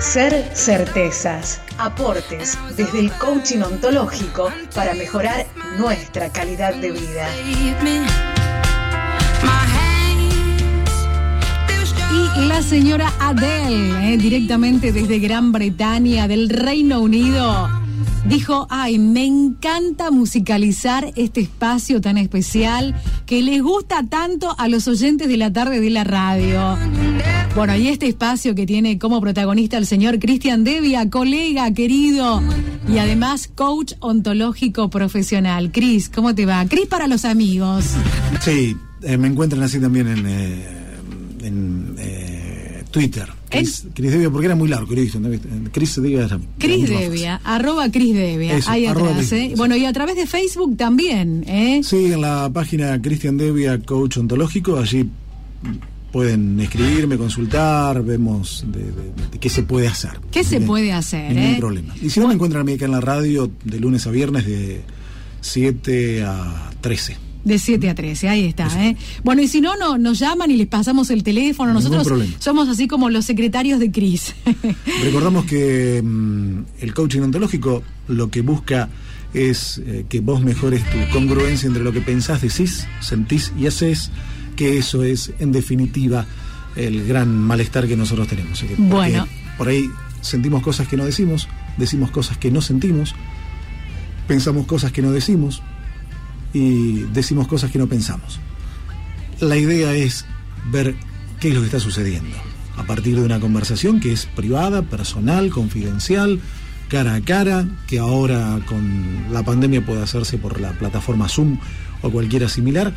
Ser certezas, aportes desde el coaching ontológico para mejorar nuestra calidad de vida. Y la señora Adele, eh, directamente desde Gran Bretaña, del Reino Unido, dijo, ay, me encanta musicalizar este espacio tan especial que les gusta tanto a los oyentes de la tarde de la radio. Bueno, y este espacio que tiene como protagonista el señor Cristian Devia, colega querido y además coach ontológico profesional. Cris, ¿cómo te va? Cris para los amigos. Sí, eh, me encuentran así también en, eh, eh, Twitter. Cris, Cris Devia, porque era muy largo, Cris, Cris Devia. Cris Devia, arroba Cris Devia, ahí atrás. ¿eh? Bueno, y a través de Facebook también. ¿eh? Sí, en la página Cristian Devia, coach ontológico, allí pueden escribirme, consultar, vemos de, qué se puede hacer. ¿Qué se puede hacer? Ningún eh? problema. Y si no, me encuentran a mí acá en la radio de lunes a viernes de 7 a 13. De 7 a 13, ahí está. ¿eh? Bueno, y si no, no, nos llaman y les pasamos el teléfono. Nosotros somos así como los secretarios de Cris. Recordamos que mm, el coaching ontológico lo que busca es eh, que vos mejores tu congruencia entre lo que pensás, decís, sentís y haces que eso es, en definitiva, el gran malestar que nosotros tenemos. Bueno. Por ahí sentimos cosas que no decimos, decimos cosas que no sentimos, pensamos cosas que no decimos y decimos cosas que no pensamos. La idea es ver qué es lo que está sucediendo a partir de una conversación que es privada, personal, confidencial, cara a cara, que ahora con la pandemia puede hacerse por la plataforma Zoom o cualquiera similar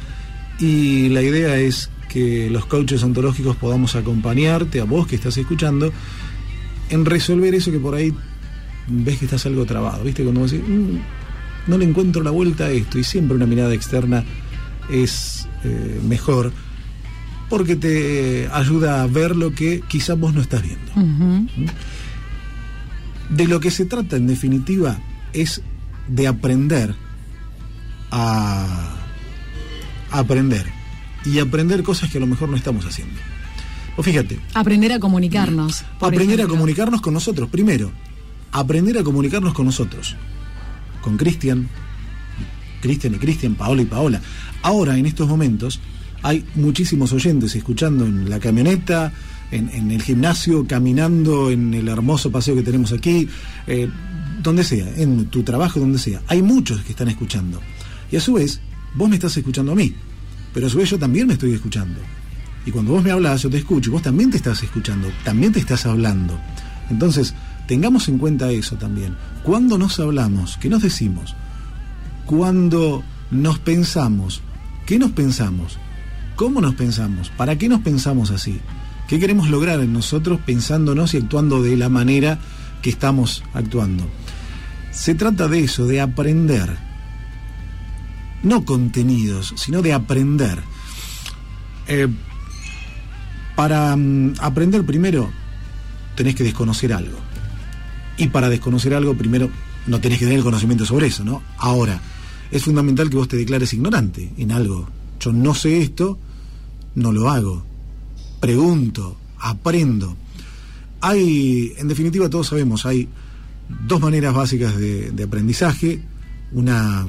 y la idea es que los coaches ontológicos podamos acompañarte a vos que estás escuchando en resolver eso que por ahí ves que estás algo trabado, ¿viste? Cuando vos decís, mm, no le encuentro la vuelta a esto y siempre una mirada externa es eh, mejor porque te ayuda a ver lo que quizás vos no estás viendo. De lo que se trata en definitiva es de aprender a aprender y aprender cosas que a lo mejor no estamos haciendo. O fíjate. Aprender a comunicarnos. Aprender a comunicarnos con nosotros. Primero, aprender a comunicarnos con nosotros. Con Cristian, Cristian y Cristian, Paola y Paola. Ahora, en estos momentos, hay muchísimos oyentes escuchando en la camioneta, en, el gimnasio, caminando en el hermoso paseo que tenemos aquí, eh, donde sea, en tu trabajo, donde sea. Hay muchos que están escuchando. Y a su vez, vos me estás escuchando a mí, pero a su vez yo también me estoy escuchando. Y cuando vos me hablas, yo te escucho, y vos también te estás escuchando, también te estás hablando. Entonces, tengamos en cuenta eso también. Cuando nos hablamos, ¿qué nos decimos? Cuando nos pensamos, ¿qué nos pensamos? ¿Cómo nos pensamos? ¿Para qué nos pensamos así? ¿Qué queremos lograr en nosotros pensándonos y actuando de la manera que estamos actuando? Se trata de eso, de aprender no contenidos, sino de aprender. Eh, para mm, aprender primero tenés que desconocer algo. Y para desconocer algo primero no tenés que tener el conocimiento sobre eso, ¿no? Ahora, es fundamental que vos te declares ignorante en algo. Yo no sé esto, no lo hago. Pregunto, aprendo. Hay, en definitiva, todos sabemos, hay dos maneras básicas de aprendizaje. Una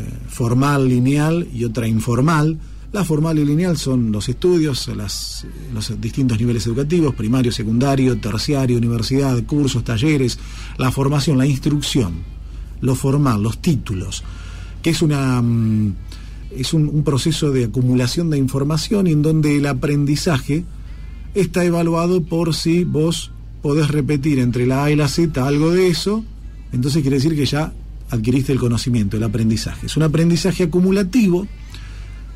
eh, formal, lineal y otra informal. La formal y lineal son los estudios, los distintos niveles educativos, primario, secundario, terciario, universidad, cursos, talleres, la formación, la instrucción, lo formal, los títulos, que es una mm, es un, un proceso de acumulación de información en donde el aprendizaje está evaluado por si vos podés repetir entre la A y la Z algo de eso, entonces quiere decir que ya adquiriste el conocimiento, el aprendizaje. Es un aprendizaje acumulativo,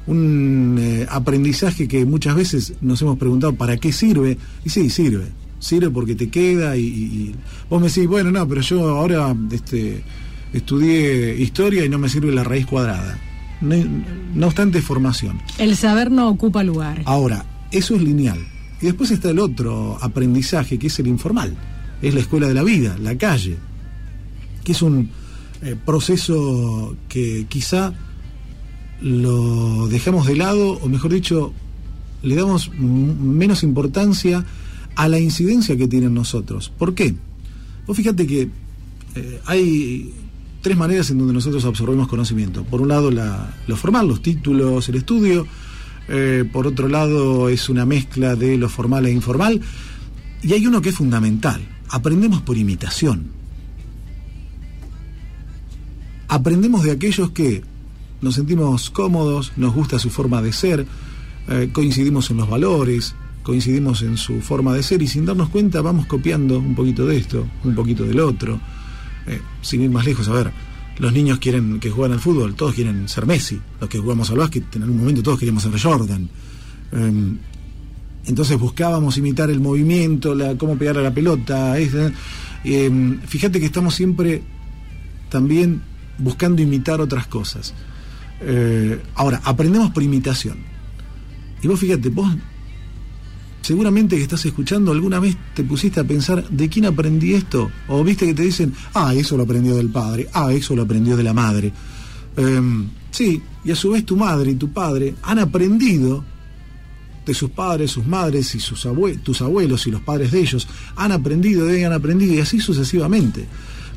un eh, aprendizaje que muchas veces nos hemos preguntado para qué sirve, y sí, sirve, sirve porque te queda y, vos me decís, bueno, no, pero yo ahora este, estudié historia y no me sirve la raíz cuadrada. No, no obstante, formación. El saber no ocupa lugar. Ahora, eso es lineal. Y después está el otro aprendizaje, que es el informal. Es la escuela de la vida, la calle, que es un, eh, proceso que quizá lo dejamos de lado, o mejor dicho, le damos menos importancia a la incidencia que tienen nosotros. ¿Por qué? Vos fíjate que eh, hay tres maneras en donde nosotros absorbemos conocimiento. Por un lado, lo formal, los títulos, el estudio. Eh, por otro lado, es una mezcla de lo formal e informal. Y hay uno que es fundamental. Aprendemos por imitación. Aprendemos de aquellos que nos sentimos cómodos, nos gusta su forma de ser, eh, coincidimos en los valores, coincidimos en su forma de ser y sin darnos cuenta vamos copiando un poquito de esto, un poquito del otro. Eh, sin ir más lejos, a ver, los niños quieren que jueguen al fútbol, todos quieren ser Messi, los que jugamos al básquet, en algún momento todos queríamos ser Jordan. Em, entonces buscábamos imitar el movimiento, cómo pegar a la pelota. Em, fíjate que estamos siempre también buscando imitar otras cosas. Eh, ahora, aprendemos por imitación. Y vos fíjate, vos seguramente que estás escuchando alguna vez te pusiste a pensar de quién aprendí esto o viste que te dicen ah eso lo aprendió del padre ah eso lo aprendió de la madre em, sí y a su vez tu madre y tu padre han aprendido de sus padres sus madres y sus tus abuelos y los padres de ellos han aprendido de han aprendido y así sucesivamente.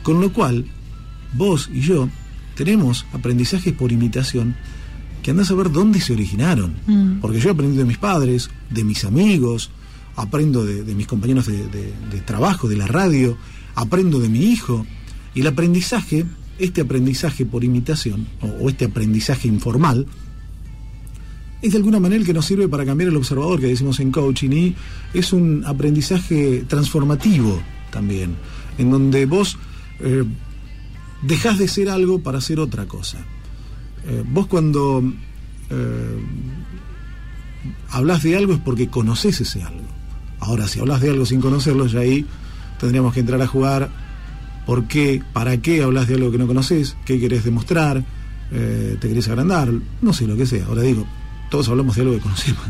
Con lo cual vos y yo tenemos aprendizajes por imitación que andás a ver dónde se originaron. Mm. Porque yo he aprendido de mis padres, de mis amigos, aprendo de, mis compañeros de, trabajo, de la radio, aprendo de mi hijo. Y el aprendizaje, este aprendizaje por imitación, o, este aprendizaje informal, es de alguna manera el que nos sirve para cambiar el observador que decimos en coaching y es un aprendizaje transformativo también, en donde vos eh, dejás de ser algo para ser otra cosa. Eh, vos cuando eh, hablas de algo es porque conoces ese algo. Ahora, si hablas de algo sin conocerlo, ya ahí tendríamos que entrar a jugar por qué, para qué hablas de algo que no conoces, qué querés demostrar, eh, te querés agrandar, no sé lo que sea. Ahora digo, todos hablamos de algo que conocemos.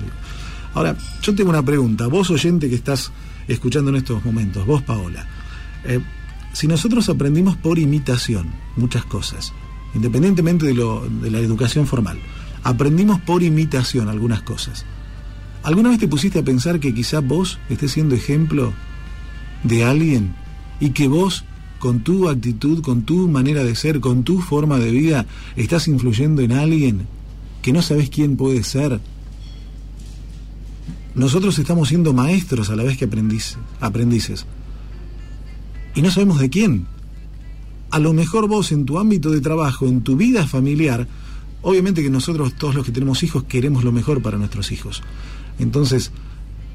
Ahora, yo tengo una pregunta, vos oyente que estás escuchando en estos momentos, vos Paola, si nosotros aprendimos por imitación muchas cosas, independientemente de, la educación formal. Aprendimos por imitación algunas cosas. ¿Alguna vez te pusiste a pensar que quizá vos estés siendo ejemplo de alguien y que vos, con tu actitud, con tu manera de ser, con tu forma de vida, estás influyendo en alguien que no sabes quién puede ser? Nosotros estamos siendo maestros a la vez que aprendices. Y no sabemos de quién a lo mejor vos en tu ámbito de trabajo, en tu vida familiar, obviamente que nosotros todos los que tenemos hijos queremos lo mejor para nuestros hijos. Entonces,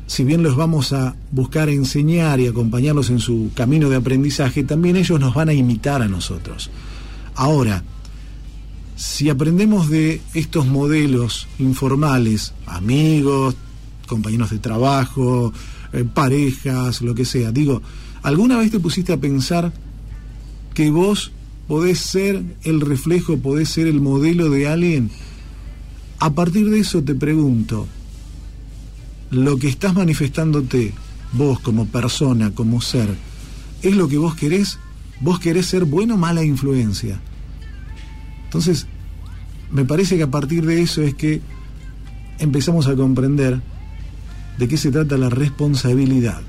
si bien los vamos a buscar enseñar y acompañarlos en su camino de aprendizaje, también ellos nos van a imitar a nosotros. Ahora, si aprendemos de estos modelos informales, amigos, compañeros de trabajo, eh, parejas, lo que sea, digo, ¿alguna vez te pusiste a pensar que vos podés ser el reflejo, podés ser el modelo de alguien, a partir de eso te pregunto, lo que estás manifestándote vos como persona, como ser, ¿es lo que vos querés? ¿Vos querés ser bueno o mala influencia? Entonces, me parece que a partir de eso es que empezamos a comprender de qué se trata la responsabilidad.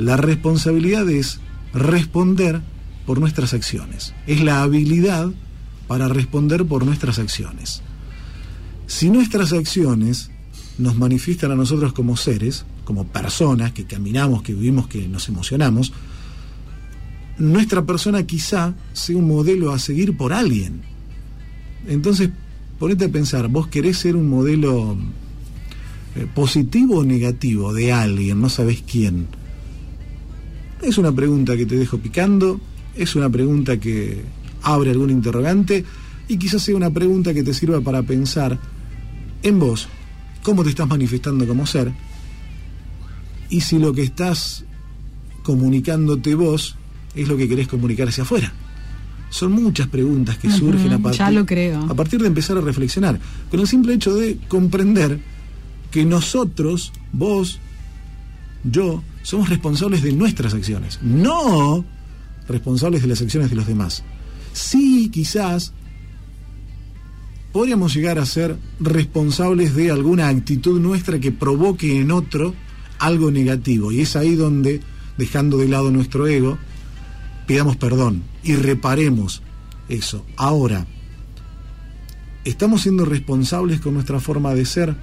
La responsabilidad es responder por nuestras acciones. Es la habilidad para responder por nuestras acciones. Si nuestras acciones nos manifiestan a nosotros como seres, como personas que caminamos, que vivimos, que nos emocionamos, nuestra persona quizá sea un modelo a seguir por alguien. Entonces, ponete a pensar, ¿vos querés ser un modelo eh, positivo o negativo de alguien? No sabés quién. Es una pregunta que te dejo picando es una pregunta que abre algún interrogante y quizás sea una pregunta que te sirva para pensar en vos, cómo te estás manifestando como ser y si lo que estás comunicándote vos es lo que querés comunicar hacia afuera. Son muchas preguntas que surgen a partir, creo. a partir de empezar a reflexionar, con el simple hecho de comprender que nosotros, vos, yo, somos responsables de nuestras acciones, no responsables de las acciones de los demás. Sí, quizás podríamos llegar a ser responsables de alguna actitud nuestra que provoque en otro algo negativo. Y es ahí donde, dejando de lado nuestro ego, pidamos perdón y reparemos eso. Ahora, ¿estamos siendo responsables con nuestra forma de ser?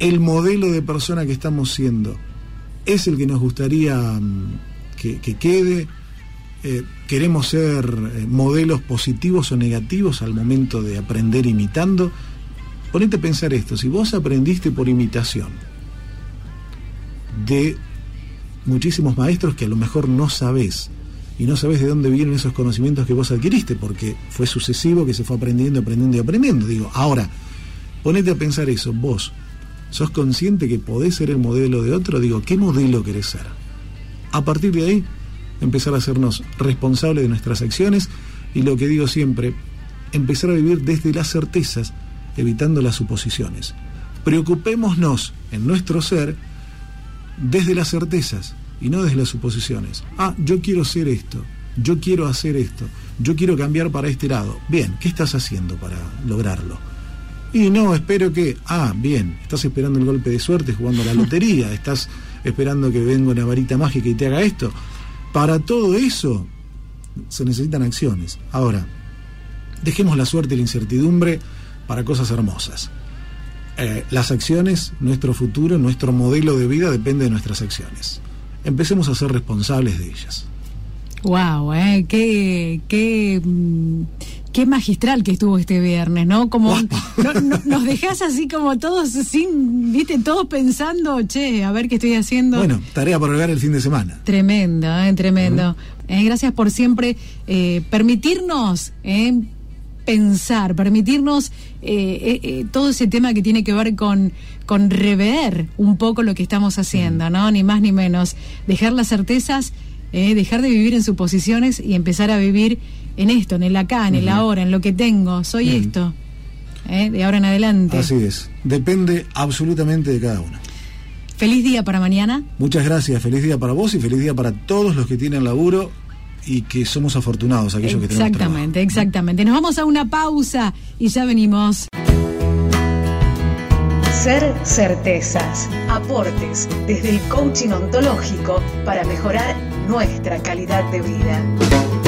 ¿El modelo de persona que estamos siendo es el que nos gustaría mm, que, quede? Eh, ¿Queremos ser eh, modelos positivos o negativos al momento de aprender imitando? Ponete a pensar esto, si vos aprendiste por imitación de muchísimos maestros que a lo mejor no sabés, y no sabes de dónde vienen esos conocimientos que vos adquiriste, porque fue sucesivo que se fue aprendiendo, aprendiendo y aprendiendo. Digo, ahora, ponete a pensar eso, vos, ¿sos consciente que podés ser el modelo de otro? Digo, ¿qué modelo querés ser? A partir de ahí, empezar a hacernos responsables de nuestras acciones y lo que digo siempre, empezar a vivir desde las certezas, evitando las suposiciones. Preocupémonos en nuestro ser desde las certezas, y no desde las suposiciones. Ah, yo quiero ser esto, yo quiero hacer esto, yo quiero cambiar para este lado. Bien, ¿qué estás haciendo para lograrlo? Y no, espero que, ah, bien, estás esperando el golpe de suerte jugando a la lotería, estás esperando que venga una varita mágica y te haga esto. Para todo eso se necesitan acciones. Ahora, dejemos la suerte y la incertidumbre para cosas hermosas. Eh, las acciones, nuestro futuro, nuestro modelo de vida depende de nuestras acciones empecemos a ser responsables de ellas. Wow, eh, qué, qué, qué magistral que estuvo este viernes, ¿no? Como nos dejas así como todos sin, viste, todos pensando, che, a ver qué estoy haciendo. Bueno, tarea para llegar el fin de semana. Tremendo, eh, tremendo. Eh, gracias por siempre eh, permitirnos eh, pensar, permitirnos todo ese tema que tiene que ver con, con rever un poco lo que estamos haciendo, ¿no? Ni más ni menos. Dejar las certezas, dejar de vivir en suposiciones y empezar a vivir en esto, en el acá, en el ahora, en lo que tengo. Soy esto. De ahora en adelante. Así es. Depende absolutamente de cada uno. Feliz día para mañana. Muchas gracias. Feliz día para vos y feliz día para todos los que tienen laburo y que somos afortunados aquellos que tenemos Exactamente, exactamente. Nos vamos a una pausa y ya venimos. Ser certezas, aportes desde el coaching ontológico para mejorar nuestra calidad de vida.